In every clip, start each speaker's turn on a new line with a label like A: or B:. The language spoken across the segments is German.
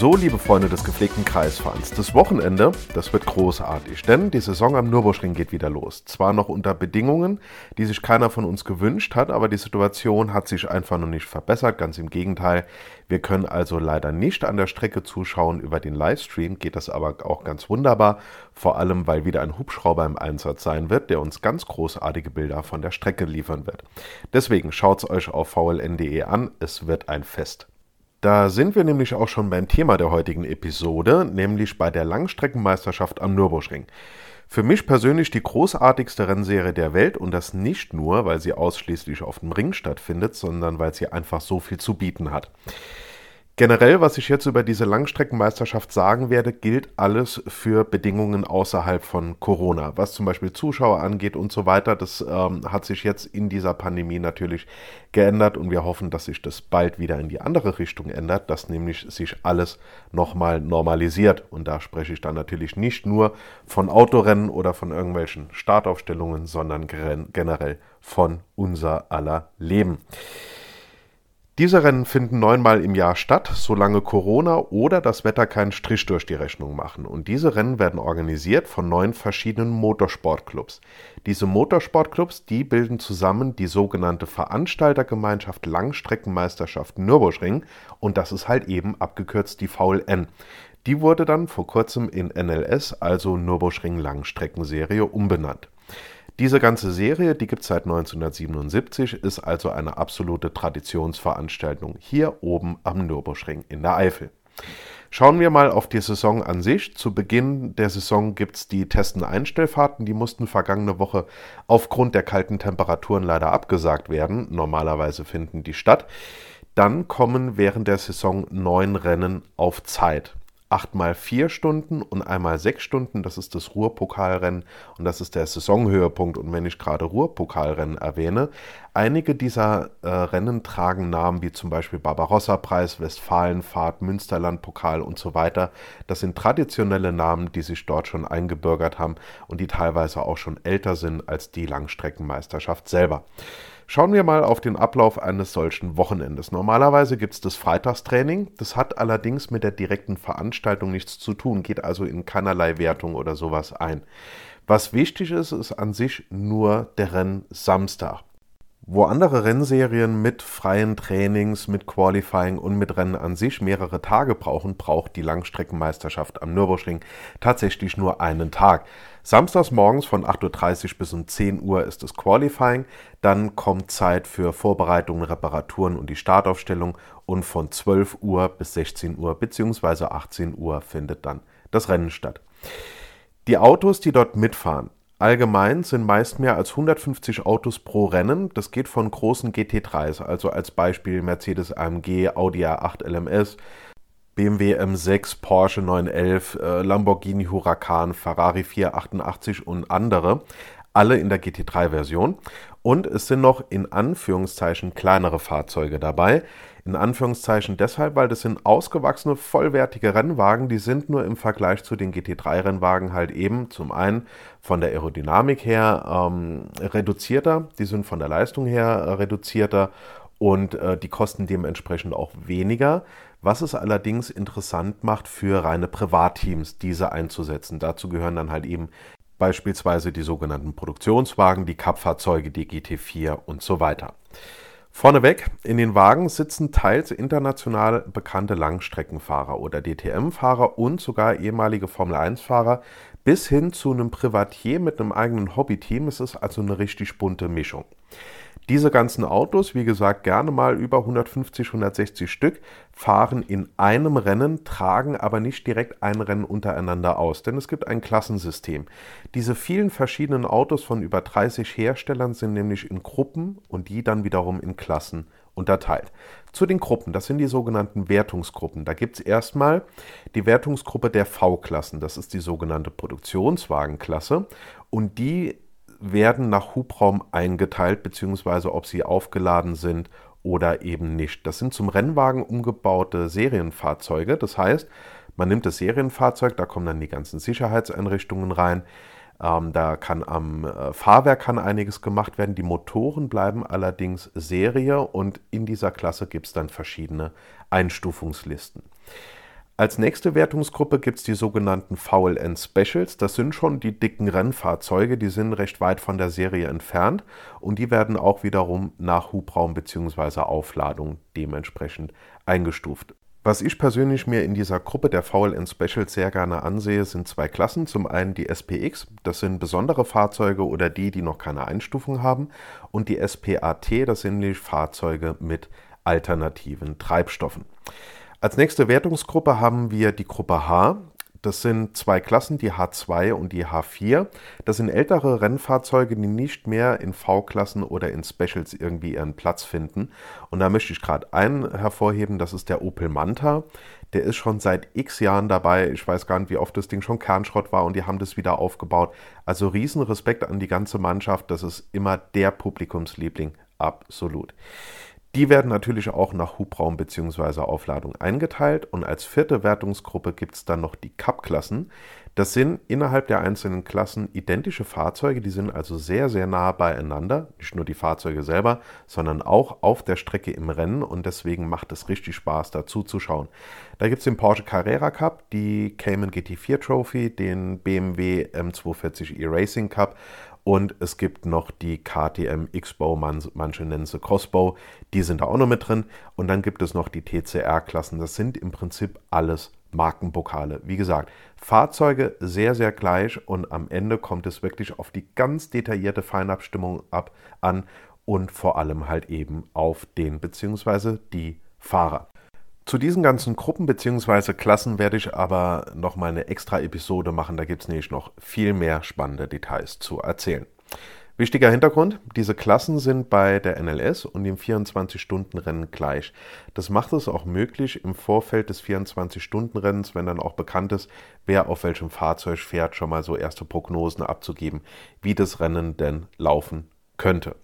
A: So, liebe Freunde des gepflegten Kreisfahrens, das Wochenende, das wird großartig, denn die Saison am Nürburgring geht wieder los. Zwar noch unter Bedingungen, die sich keiner von uns gewünscht hat, aber die Situation hat sich einfach noch nicht verbessert, ganz im Gegenteil. Wir können also leider nicht an der Strecke zuschauen. Über den Livestream geht das aber auch ganz wunderbar, vor allem weil wieder ein Hubschrauber im Einsatz sein wird, der uns ganz großartige Bilder von der Strecke liefern wird. Deswegen schaut es euch auf vln.de an, es wird ein Fest. Da sind wir nämlich auch schon beim Thema der heutigen Episode, nämlich bei der Langstreckenmeisterschaft am Nürburgring. Für mich persönlich die großartigste Rennserie der Welt und das nicht nur, weil sie ausschließlich auf dem Ring stattfindet, sondern weil sie einfach so viel zu bieten hat. Generell, was ich jetzt über diese Langstreckenmeisterschaft sagen werde, gilt alles für Bedingungen außerhalb von Corona. Was zum Beispiel Zuschauer angeht und so weiter, das ähm, hat sich jetzt in dieser Pandemie natürlich geändert und wir hoffen, dass sich das bald wieder in die andere Richtung ändert, dass nämlich sich alles nochmal normalisiert. Und da spreche ich dann natürlich nicht nur von Autorennen oder von irgendwelchen Startaufstellungen, sondern generell von unser aller Leben. Diese Rennen finden neunmal im Jahr statt, solange Corona oder das Wetter keinen Strich durch die Rechnung machen. Und diese Rennen werden organisiert von neun verschiedenen Motorsportclubs. Diese Motorsportclubs, die bilden zusammen die sogenannte Veranstaltergemeinschaft Langstreckenmeisterschaft Nürburgring und das ist halt eben abgekürzt die VLN. Die wurde dann vor kurzem in NLS, also Nürburgring Langstreckenserie, umbenannt. Diese ganze Serie, die gibt es seit 1977, ist also eine absolute Traditionsveranstaltung hier oben am Nürburgring in der Eifel. Schauen wir mal auf die Saison an sich. Zu Beginn der Saison gibt es die Testen-Einstellfahrten. Die mussten vergangene Woche aufgrund der kalten Temperaturen leider abgesagt werden. Normalerweise finden die statt. Dann kommen während der Saison neun Rennen auf Zeit achtmal vier Stunden und einmal sechs Stunden. Das ist das Ruhrpokalrennen und das ist der Saisonhöhepunkt. Und wenn ich gerade Ruhrpokalrennen erwähne, einige dieser äh, Rennen tragen Namen wie zum Beispiel Barbarossa-Preis, Westfalenfahrt, Münsterland-Pokal und so weiter. Das sind traditionelle Namen, die sich dort schon eingebürgert haben und die teilweise auch schon älter sind als die Langstreckenmeisterschaft selber. Schauen wir mal auf den Ablauf eines solchen Wochenendes. Normalerweise gibt es das Freitagstraining. Das hat allerdings mit der direkten Veranstaltung nichts zu tun, geht also in keinerlei Wertung oder sowas ein. Was wichtig ist, ist an sich nur der Rennsamstag. Wo andere Rennserien mit freien Trainings, mit Qualifying und mit Rennen an sich mehrere Tage brauchen, braucht die Langstreckenmeisterschaft am Nürburgring tatsächlich nur einen Tag. Samstags morgens von 8.30 Uhr bis um 10 Uhr ist das Qualifying, dann kommt Zeit für Vorbereitungen, Reparaturen und die Startaufstellung und von 12 Uhr bis 16 Uhr bzw. 18 Uhr findet dann das Rennen statt. Die Autos, die dort mitfahren, Allgemein sind meist mehr als 150 Autos pro Rennen. Das geht von großen GT3s, also als Beispiel Mercedes AMG, Audi A8 LMS, BMW M6, Porsche 911, äh, Lamborghini Huracan, Ferrari 488 und andere, alle in der GT3-Version. Und es sind noch in Anführungszeichen kleinere Fahrzeuge dabei. In Anführungszeichen deshalb, weil das sind ausgewachsene, vollwertige Rennwagen, die sind nur im Vergleich zu den GT3-Rennwagen halt eben zum einen von der Aerodynamik her ähm, reduzierter, die sind von der Leistung her äh, reduzierter und äh, die kosten dementsprechend auch weniger. Was es allerdings interessant macht für reine Privatteams, diese einzusetzen. Dazu gehören dann halt eben beispielsweise die sogenannten Produktionswagen, die Cup-Fahrzeuge, die GT4 und so weiter. Vorneweg, in den Wagen sitzen teils international bekannte Langstreckenfahrer oder DTM-Fahrer und sogar ehemalige Formel-1-Fahrer bis hin zu einem Privatier mit einem eigenen Hobbyteam. Es ist also eine richtig bunte Mischung. Diese ganzen Autos, wie gesagt, gerne mal über 150, 160 Stück, fahren in einem Rennen, tragen aber nicht direkt ein Rennen untereinander aus, denn es gibt ein Klassensystem. Diese vielen verschiedenen Autos von über 30 Herstellern sind nämlich in Gruppen und die dann wiederum in Klassen unterteilt. Zu den Gruppen, das sind die sogenannten Wertungsgruppen. Da gibt es erstmal die Wertungsgruppe der V-Klassen, das ist die sogenannte Produktionswagenklasse und die werden nach Hubraum eingeteilt, beziehungsweise ob sie aufgeladen sind oder eben nicht. Das sind zum Rennwagen umgebaute Serienfahrzeuge. Das heißt, man nimmt das Serienfahrzeug, da kommen dann die ganzen Sicherheitseinrichtungen rein. Ähm, da kann am äh, Fahrwerk kann einiges gemacht werden. Die Motoren bleiben allerdings Serie und in dieser Klasse gibt es dann verschiedene Einstufungslisten. Als nächste Wertungsgruppe gibt es die sogenannten VLN Specials. Das sind schon die dicken Rennfahrzeuge, die sind recht weit von der Serie entfernt und die werden auch wiederum nach Hubraum bzw. Aufladung dementsprechend eingestuft. Was ich persönlich mir in dieser Gruppe der VLN Specials sehr gerne ansehe, sind zwei Klassen. Zum einen die SPX, das sind besondere Fahrzeuge oder die, die noch keine Einstufung haben, und die SPAT, das sind nämlich Fahrzeuge mit alternativen Treibstoffen. Als nächste Wertungsgruppe haben wir die Gruppe H. Das sind zwei Klassen, die H2 und die H4. Das sind ältere Rennfahrzeuge, die nicht mehr in V-Klassen oder in Specials irgendwie ihren Platz finden. Und da möchte ich gerade einen hervorheben, das ist der Opel Manta. Der ist schon seit x Jahren dabei. Ich weiß gar nicht, wie oft das Ding schon Kernschrott war und die haben das wieder aufgebaut. Also riesen Respekt an die ganze Mannschaft. Das ist immer der Publikumsliebling. Absolut. Die werden natürlich auch nach Hubraum bzw. Aufladung eingeteilt und als vierte Wertungsgruppe gibt es dann noch die Cup-Klassen. Das sind innerhalb der einzelnen Klassen identische Fahrzeuge, die sind also sehr, sehr nah beieinander. Nicht nur die Fahrzeuge selber, sondern auch auf der Strecke im Rennen und deswegen macht es richtig Spaß, dazu zu schauen. Da gibt es den Porsche Carrera Cup, die Cayman GT4 Trophy, den BMW M240 E-Racing Cup und es gibt noch die KTM X-Bow, manche nennen sie Crossbow, die sind da auch noch mit drin. Und dann gibt es noch die TCR-Klassen. Das sind im Prinzip alles Markenpokale. Wie gesagt, Fahrzeuge sehr, sehr gleich und am Ende kommt es wirklich auf die ganz detaillierte Feinabstimmung ab an und vor allem halt eben auf den bzw. die Fahrer. Zu diesen ganzen Gruppen bzw. Klassen werde ich aber noch mal eine extra Episode machen. Da gibt es nämlich noch viel mehr spannende Details zu erzählen. Wichtiger Hintergrund, diese Klassen sind bei der NLS und im 24-Stunden-Rennen gleich. Das macht es auch möglich, im Vorfeld des 24-Stunden-Rennens, wenn dann auch bekannt ist, wer auf welchem Fahrzeug fährt, schon mal so erste Prognosen abzugeben, wie das Rennen denn laufen könnte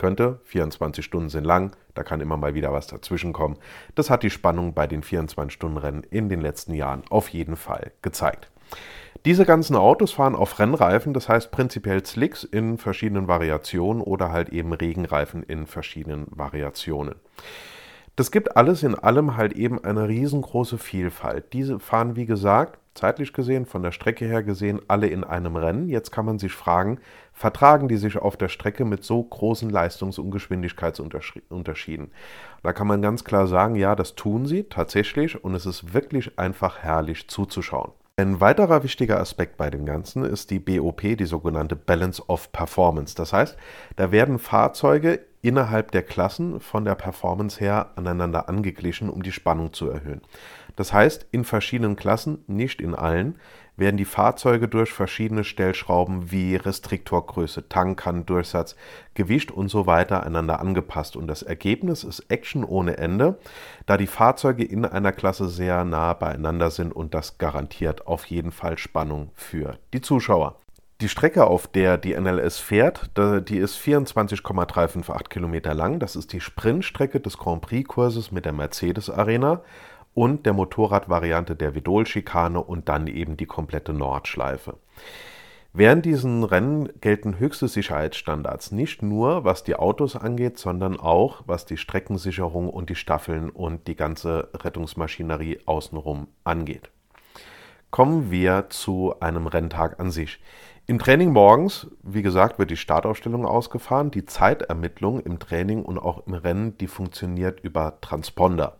A: könnte. 24 Stunden sind lang, da kann immer mal wieder was dazwischen kommen. Das hat die Spannung bei den 24-Stunden-Rennen in den letzten Jahren auf jeden Fall gezeigt. Diese ganzen Autos fahren auf Rennreifen, das heißt prinzipiell Slicks in verschiedenen Variationen oder halt eben Regenreifen in verschiedenen Variationen. Das gibt alles in allem halt eben eine riesengroße Vielfalt. Diese fahren, wie gesagt, zeitlich gesehen, von der Strecke her gesehen, alle in einem Rennen. Jetzt kann man sich fragen, vertragen die sich auf der Strecke mit so großen Leistungs- und Geschwindigkeitsunterschieden? Da kann man ganz klar sagen, ja, das tun sie tatsächlich und es ist wirklich einfach herrlich zuzuschauen. Ein weiterer wichtiger Aspekt bei dem Ganzen ist die BOP, die sogenannte Balance of Performance. Das heißt, da werden Fahrzeuge innerhalb der Klassen von der Performance her aneinander angeglichen, um die Spannung zu erhöhen. Das heißt, in verschiedenen Klassen, nicht in allen, werden die Fahrzeuge durch verschiedene Stellschrauben wie Restriktorgröße, Tankkannendurchsatz, Gewicht und so weiter einander angepasst. Und das Ergebnis ist Action ohne Ende, da die Fahrzeuge in einer Klasse sehr nah beieinander sind und das garantiert auf jeden Fall Spannung für die Zuschauer. Die Strecke, auf der die NLS fährt, die ist 24,358 Kilometer lang. Das ist die Sprintstrecke des Grand Prix-Kurses mit der Mercedes Arena und der Motorradvariante der Vidol-Schikane und dann eben die komplette Nordschleife. Während diesen Rennen gelten höchste Sicherheitsstandards, nicht nur was die Autos angeht, sondern auch was die Streckensicherung und die Staffeln und die ganze Rettungsmaschinerie außenrum angeht. Kommen wir zu einem Renntag an sich. Im Training morgens, wie gesagt, wird die Startaufstellung ausgefahren. Die Zeitermittlung im Training und auch im Rennen, die funktioniert über Transponder.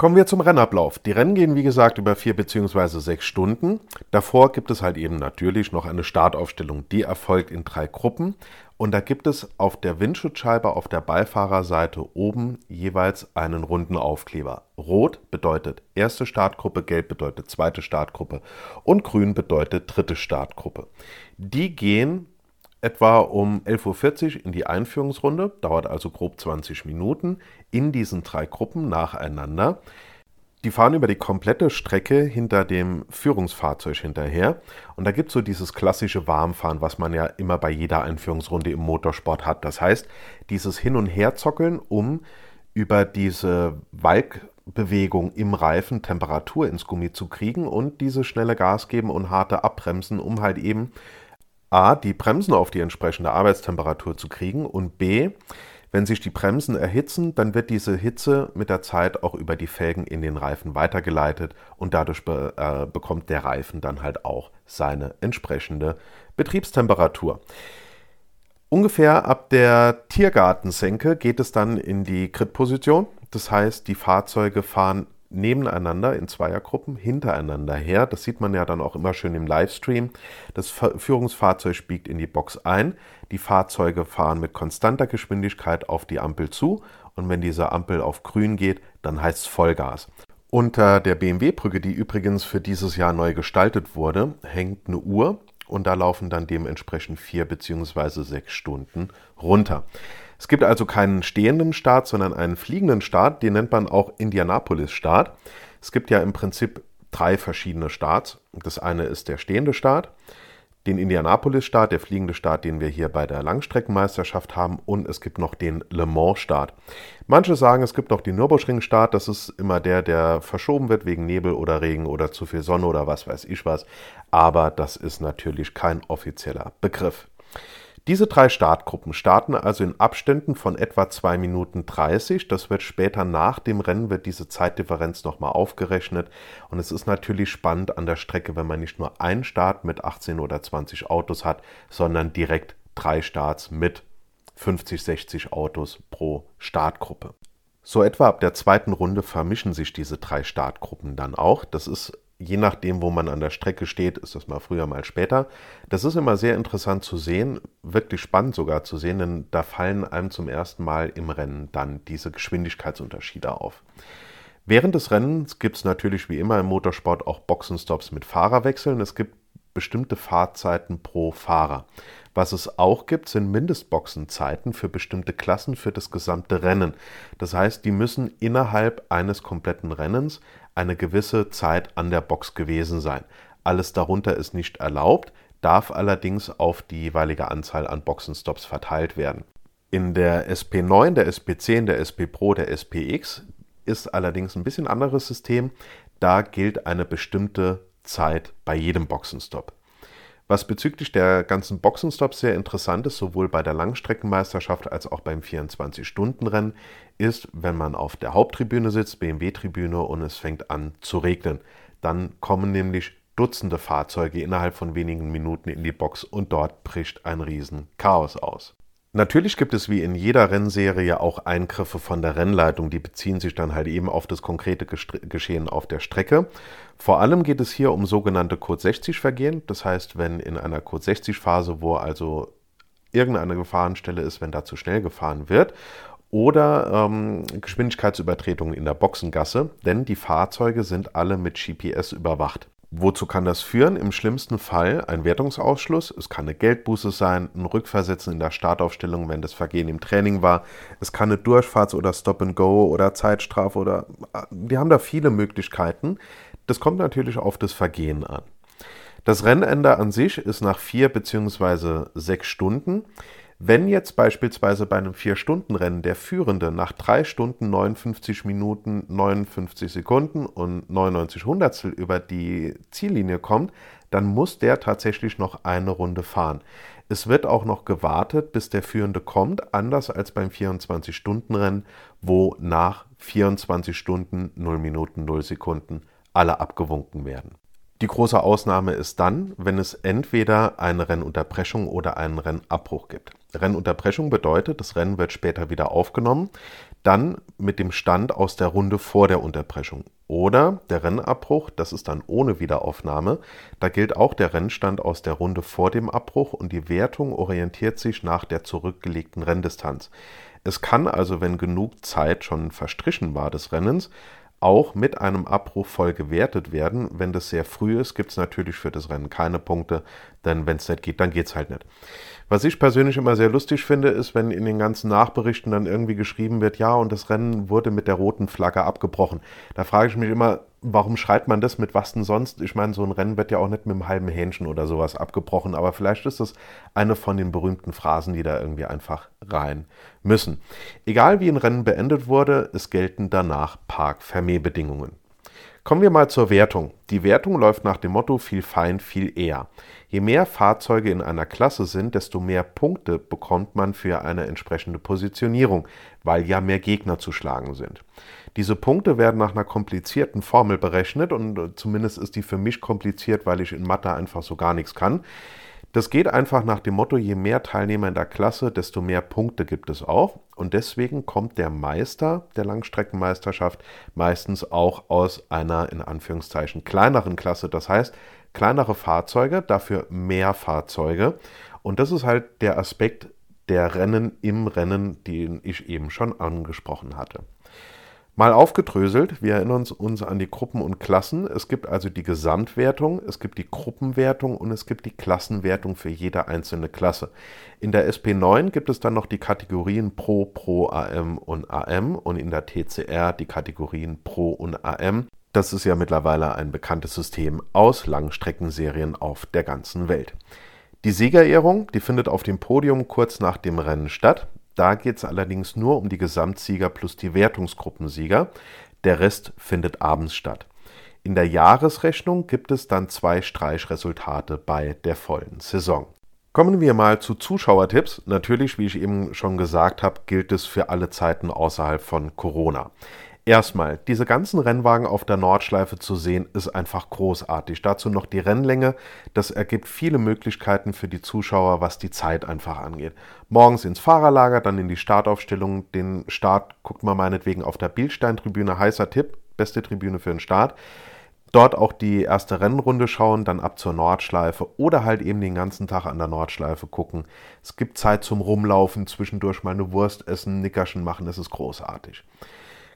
A: Kommen wir zum Rennablauf. Die Rennen gehen wie gesagt über vier beziehungsweise sechs Stunden. Davor gibt es halt eben natürlich noch eine Startaufstellung. Die erfolgt in drei Gruppen. Und da gibt es auf der Windschutzscheibe auf der Beifahrerseite oben jeweils einen runden Aufkleber. Rot bedeutet erste Startgruppe, gelb bedeutet zweite Startgruppe und grün bedeutet dritte Startgruppe. Die gehen etwa um 11.40 Uhr in die Einführungsrunde, dauert also grob 20 Minuten, in diesen drei Gruppen nacheinander. Die fahren über die komplette Strecke hinter dem Führungsfahrzeug hinterher. Und da gibt es so dieses klassische Warmfahren, was man ja immer bei jeder Einführungsrunde im Motorsport hat. Das heißt, dieses Hin- und Herzockeln, um über diese Walkbewegung im Reifen Temperatur ins Gummi zu kriegen und diese schnelle Gas geben und harte abbremsen, um halt eben A, die Bremsen auf die entsprechende Arbeitstemperatur zu kriegen und B, wenn sich die Bremsen erhitzen, dann wird diese Hitze mit der Zeit auch über die Felgen in den Reifen weitergeleitet und dadurch be äh, bekommt der Reifen dann halt auch seine entsprechende Betriebstemperatur. Ungefähr ab der Tiergartensenke geht es dann in die Gridposition. Das heißt, die Fahrzeuge fahren nebeneinander in Zweiergruppen hintereinander her. Das sieht man ja dann auch immer schön im Livestream. Das Führungsfahrzeug biegt in die Box ein. Die Fahrzeuge fahren mit konstanter Geschwindigkeit auf die Ampel zu und wenn diese Ampel auf grün geht, dann heißt es Vollgas. Unter der BMW-Brücke, die übrigens für dieses Jahr neu gestaltet wurde, hängt eine Uhr und da laufen dann dementsprechend vier bzw. sechs Stunden runter. Es gibt also keinen stehenden Start, sondern einen fliegenden Start. Den nennt man auch Indianapolis-Start. Es gibt ja im Prinzip drei verschiedene Starts. Das eine ist der stehende Start, den Indianapolis-Start, der fliegende Start, den wir hier bei der Langstreckenmeisterschaft haben, und es gibt noch den Le Mans-Start. Manche sagen, es gibt noch den Nürburgring-Start, das ist immer der, der verschoben wird wegen Nebel oder Regen oder zu viel Sonne oder was weiß ich was, aber das ist natürlich kein offizieller Begriff. Diese drei Startgruppen starten also in Abständen von etwa 2 Minuten 30. Das wird später nach dem Rennen, wird diese Zeitdifferenz nochmal aufgerechnet. Und es ist natürlich spannend an der Strecke, wenn man nicht nur einen Start mit 18 oder 20 Autos hat, sondern direkt drei Starts mit 50, 60 Autos pro Startgruppe. So etwa ab der zweiten Runde vermischen sich diese drei Startgruppen dann auch. Das ist je nachdem, wo man an der Strecke steht, ist das mal früher, mal später. Das ist immer sehr interessant zu sehen, wirklich spannend sogar zu sehen, denn da fallen einem zum ersten Mal im Rennen dann diese Geschwindigkeitsunterschiede auf. Während des Rennens gibt es natürlich wie immer im Motorsport auch Boxenstops mit Fahrerwechseln. Es gibt bestimmte Fahrzeiten pro Fahrer. Was es auch gibt, sind Mindestboxenzeiten für bestimmte Klassen für das gesamte Rennen. Das heißt, die müssen innerhalb eines kompletten Rennens eine gewisse Zeit an der Box gewesen sein. Alles darunter ist nicht erlaubt, darf allerdings auf die jeweilige Anzahl an Boxenstops verteilt werden. In der SP9, der SP10, der SP Pro, der SPX ist allerdings ein bisschen anderes System. Da gilt eine bestimmte Zeit bei jedem Boxenstopp. Was bezüglich der ganzen Boxenstops sehr interessant ist, sowohl bei der Langstreckenmeisterschaft als auch beim 24-Stunden-Rennen, ist, wenn man auf der Haupttribüne sitzt, BMW-Tribüne, und es fängt an zu regnen. Dann kommen nämlich Dutzende Fahrzeuge innerhalb von wenigen Minuten in die Box und dort bricht ein Riesenchaos aus. Natürlich gibt es wie in jeder Rennserie auch Eingriffe von der Rennleitung, die beziehen sich dann halt eben auf das konkrete Geschehen auf der Strecke. Vor allem geht es hier um sogenannte Code 60 Vergehen, das heißt, wenn in einer Code 60 Phase, wo also irgendeine Gefahrenstelle ist, wenn da zu schnell gefahren wird, oder ähm, Geschwindigkeitsübertretungen in der Boxengasse, denn die Fahrzeuge sind alle mit GPS überwacht. Wozu kann das führen? Im schlimmsten Fall ein Wertungsausschluss. Es kann eine Geldbuße sein, ein Rückversetzen in der Startaufstellung, wenn das Vergehen im Training war. Es kann eine Durchfahrts- oder Stop-and-Go oder Zeitstrafe oder. Die haben da viele Möglichkeiten. Das kommt natürlich auf das Vergehen an. Das Rennende an sich ist nach vier bzw. sechs Stunden. Wenn jetzt beispielsweise bei einem 4-Stunden-Rennen der Führende nach 3 Stunden 59 Minuten 59 Sekunden und 99 Hundertstel über die Ziellinie kommt, dann muss der tatsächlich noch eine Runde fahren. Es wird auch noch gewartet, bis der Führende kommt, anders als beim 24-Stunden-Rennen, wo nach 24 Stunden 0 Minuten 0 Sekunden alle abgewunken werden. Die große Ausnahme ist dann, wenn es entweder eine Rennunterbrechung oder einen Rennabbruch gibt. Rennunterbrechung bedeutet, das Rennen wird später wieder aufgenommen, dann mit dem Stand aus der Runde vor der Unterbrechung. Oder der Rennabbruch, das ist dann ohne Wiederaufnahme. Da gilt auch der Rennstand aus der Runde vor dem Abbruch und die Wertung orientiert sich nach der zurückgelegten Renndistanz. Es kann also, wenn genug Zeit schon verstrichen war des Rennens, auch mit einem Abbruch voll gewertet werden. Wenn das sehr früh ist, gibt es natürlich für das Rennen keine Punkte, Denn wenn es nicht geht, dann geht es halt nicht. Was ich persönlich immer sehr lustig finde, ist, wenn in den ganzen Nachberichten dann irgendwie geschrieben wird, ja, und das Rennen wurde mit der roten Flagge abgebrochen. Da frage ich mich immer, warum schreibt man das mit was denn sonst? Ich meine, so ein Rennen wird ja auch nicht mit einem halben Hähnchen oder sowas abgebrochen, aber vielleicht ist das eine von den berühmten Phrasen, die da irgendwie einfach rein müssen. Egal wie ein Rennen beendet wurde, es gelten danach Park-Vermehr-Bedingungen. Kommen wir mal zur Wertung. Die Wertung läuft nach dem Motto viel fein, viel eher. Je mehr Fahrzeuge in einer Klasse sind, desto mehr Punkte bekommt man für eine entsprechende Positionierung, weil ja mehr Gegner zu schlagen sind. Diese Punkte werden nach einer komplizierten Formel berechnet und zumindest ist die für mich kompliziert, weil ich in Mathe einfach so gar nichts kann. Das geht einfach nach dem Motto, je mehr Teilnehmer in der Klasse, desto mehr Punkte gibt es auch. Und deswegen kommt der Meister der Langstreckenmeisterschaft meistens auch aus einer in Anführungszeichen kleineren Klasse. Das heißt, kleinere Fahrzeuge, dafür mehr Fahrzeuge. Und das ist halt der Aspekt der Rennen im Rennen, den ich eben schon angesprochen hatte. Mal aufgedröselt, wir erinnern uns an die Gruppen und Klassen. Es gibt also die Gesamtwertung, es gibt die Gruppenwertung und es gibt die Klassenwertung für jede einzelne Klasse. In der SP9 gibt es dann noch die Kategorien Pro, Pro, AM und AM und in der TCR die Kategorien Pro und AM. Das ist ja mittlerweile ein bekanntes System aus Langstreckenserien auf der ganzen Welt. Die Siegerehrung, die findet auf dem Podium kurz nach dem Rennen statt. Da geht es allerdings nur um die Gesamtsieger plus die Wertungsgruppensieger. Der Rest findet abends statt. In der Jahresrechnung gibt es dann zwei Streichresultate bei der vollen Saison. Kommen wir mal zu Zuschauertipps. Natürlich, wie ich eben schon gesagt habe, gilt es für alle Zeiten außerhalb von Corona. Erstmal, diese ganzen Rennwagen auf der Nordschleife zu sehen, ist einfach großartig. Dazu noch die Rennlänge. Das ergibt viele Möglichkeiten für die Zuschauer, was die Zeit einfach angeht. Morgens ins Fahrerlager, dann in die Startaufstellung. Den Start guckt man meinetwegen auf der Bildstein-Tribüne. Heißer Tipp, beste Tribüne für den Start. Dort auch die erste Rennrunde schauen, dann ab zur Nordschleife oder halt eben den ganzen Tag an der Nordschleife gucken. Es gibt Zeit zum Rumlaufen, zwischendurch mal eine Wurst essen, Nickerchen machen, das ist großartig.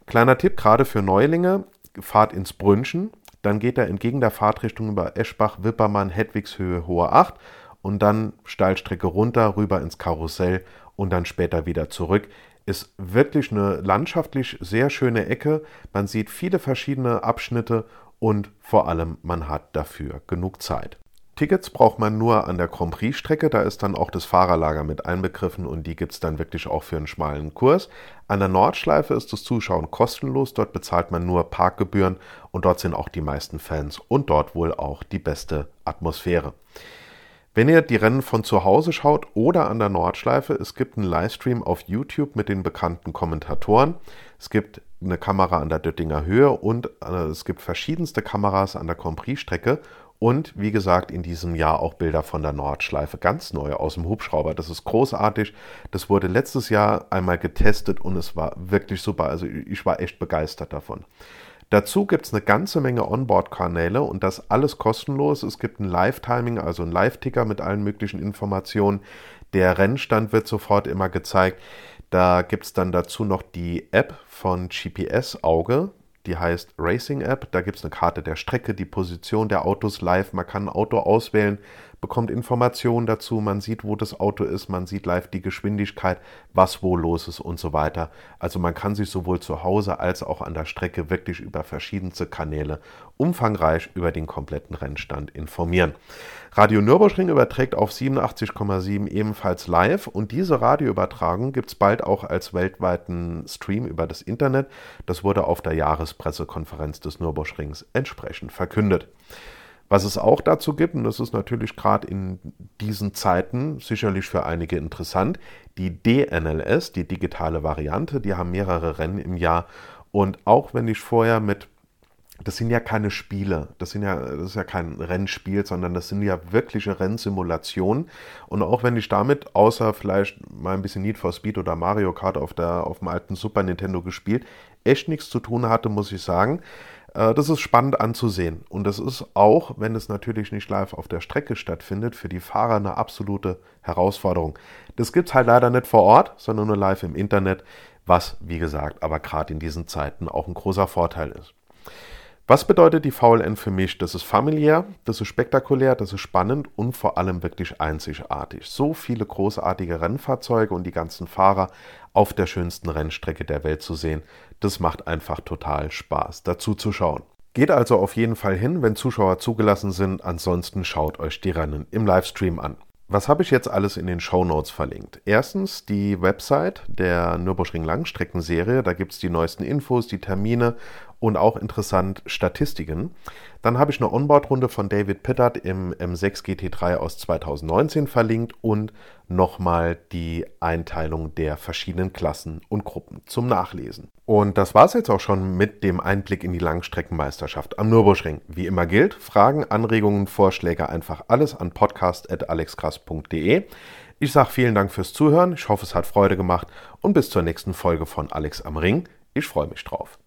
A: Kleiner Tipp, gerade für Neulinge, fahrt ins Brünchen, dann geht er entgegen der Fahrtrichtung über Eschbach, Wippermann, Hedwigshöhe, Hohe 8 und dann Steilstrecke runter, rüber ins Karussell und dann später wieder zurück. Ist wirklich eine landschaftlich sehr schöne Ecke. Man sieht viele verschiedene Abschnitte und vor allem man hat dafür genug Zeit. Tickets braucht man nur an der Grand Prix-Strecke, da ist dann auch das Fahrerlager mit einbegriffen und die gibt es dann wirklich auch für einen schmalen Kurs. An der Nordschleife ist das Zuschauen kostenlos, dort bezahlt man nur Parkgebühren und dort sind auch die meisten Fans und dort wohl auch die beste Atmosphäre. Wenn ihr die Rennen von zu Hause schaut oder an der Nordschleife, es gibt einen Livestream auf YouTube mit den bekannten Kommentatoren. Es gibt eine Kamera an der Döttinger Höhe und äh, es gibt verschiedenste Kameras an der Grand Prix-Strecke und wie gesagt, in diesem Jahr auch Bilder von der Nordschleife, ganz neu aus dem Hubschrauber. Das ist großartig. Das wurde letztes Jahr einmal getestet und es war wirklich super. Also ich war echt begeistert davon. Dazu gibt es eine ganze Menge Onboard-Kanäle und das alles kostenlos. Es gibt ein Live-Timing, also ein Live-Ticker mit allen möglichen Informationen. Der Rennstand wird sofort immer gezeigt. Da gibt es dann dazu noch die App von GPS Auge die heißt Racing App. Da gibt es eine Karte der Strecke, die Position der Autos live. Man kann ein Auto auswählen, bekommt Informationen dazu, man sieht, wo das Auto ist, man sieht live die Geschwindigkeit, was wo los ist und so weiter. Also man kann sich sowohl zu Hause als auch an der Strecke wirklich über verschiedenste Kanäle umfangreich über den kompletten Rennstand informieren. Radio Nürburgring überträgt auf 87,7 ebenfalls live und diese Radioübertragung gibt es bald auch als weltweiten Stream über das Internet. Das wurde auf der Jahrespressekonferenz des Nürburgrings entsprechend verkündet. Was es auch dazu gibt, und das ist natürlich gerade in diesen Zeiten sicherlich für einige interessant, die DNLS, die digitale Variante, die haben mehrere Rennen im Jahr. Und auch wenn ich vorher mit, das sind ja keine Spiele, das, sind ja, das ist ja kein Rennspiel, sondern das sind ja wirkliche Rennsimulationen. Und auch wenn ich damit, außer vielleicht mal ein bisschen Need for Speed oder Mario Kart auf, der, auf dem alten Super Nintendo gespielt, echt nichts zu tun hatte, muss ich sagen. Äh, das ist spannend anzusehen. Und das ist auch, wenn es natürlich nicht live auf der Strecke stattfindet, für die Fahrer eine absolute Herausforderung. Das gibt es halt leider nicht vor Ort, sondern nur live im Internet, was, wie gesagt, aber gerade in diesen Zeiten auch ein großer Vorteil ist. Was bedeutet die VLN für mich? Das ist familiär, das ist spektakulär, das ist spannend und vor allem wirklich einzigartig. So viele großartige Rennfahrzeuge und die ganzen Fahrer auf der schönsten Rennstrecke der Welt zu sehen, das macht einfach total Spaß, dazu zu schauen. Geht also auf jeden Fall hin, wenn Zuschauer zugelassen sind. Ansonsten schaut euch die Rennen im Livestream an. Was habe ich jetzt alles in den Show Notes verlinkt? Erstens die Website der Nürburgring Langstreckenserie. Da gibt es die neuesten Infos, die Termine und auch interessant Statistiken. Dann habe ich eine Onboard-Runde von David Pittard im M6 GT3 aus 2019 verlinkt und nochmal die Einteilung der verschiedenen Klassen und Gruppen zum Nachlesen. Und das war es jetzt auch schon mit dem Einblick in die Langstreckenmeisterschaft am Nürburgring. Wie immer gilt, Fragen, Anregungen, Vorschläge einfach alles an podcast.alexkrass.de. Ich sage vielen Dank fürs Zuhören, ich hoffe es hat Freude gemacht und bis zur nächsten Folge von Alex am Ring. Ich freue mich drauf.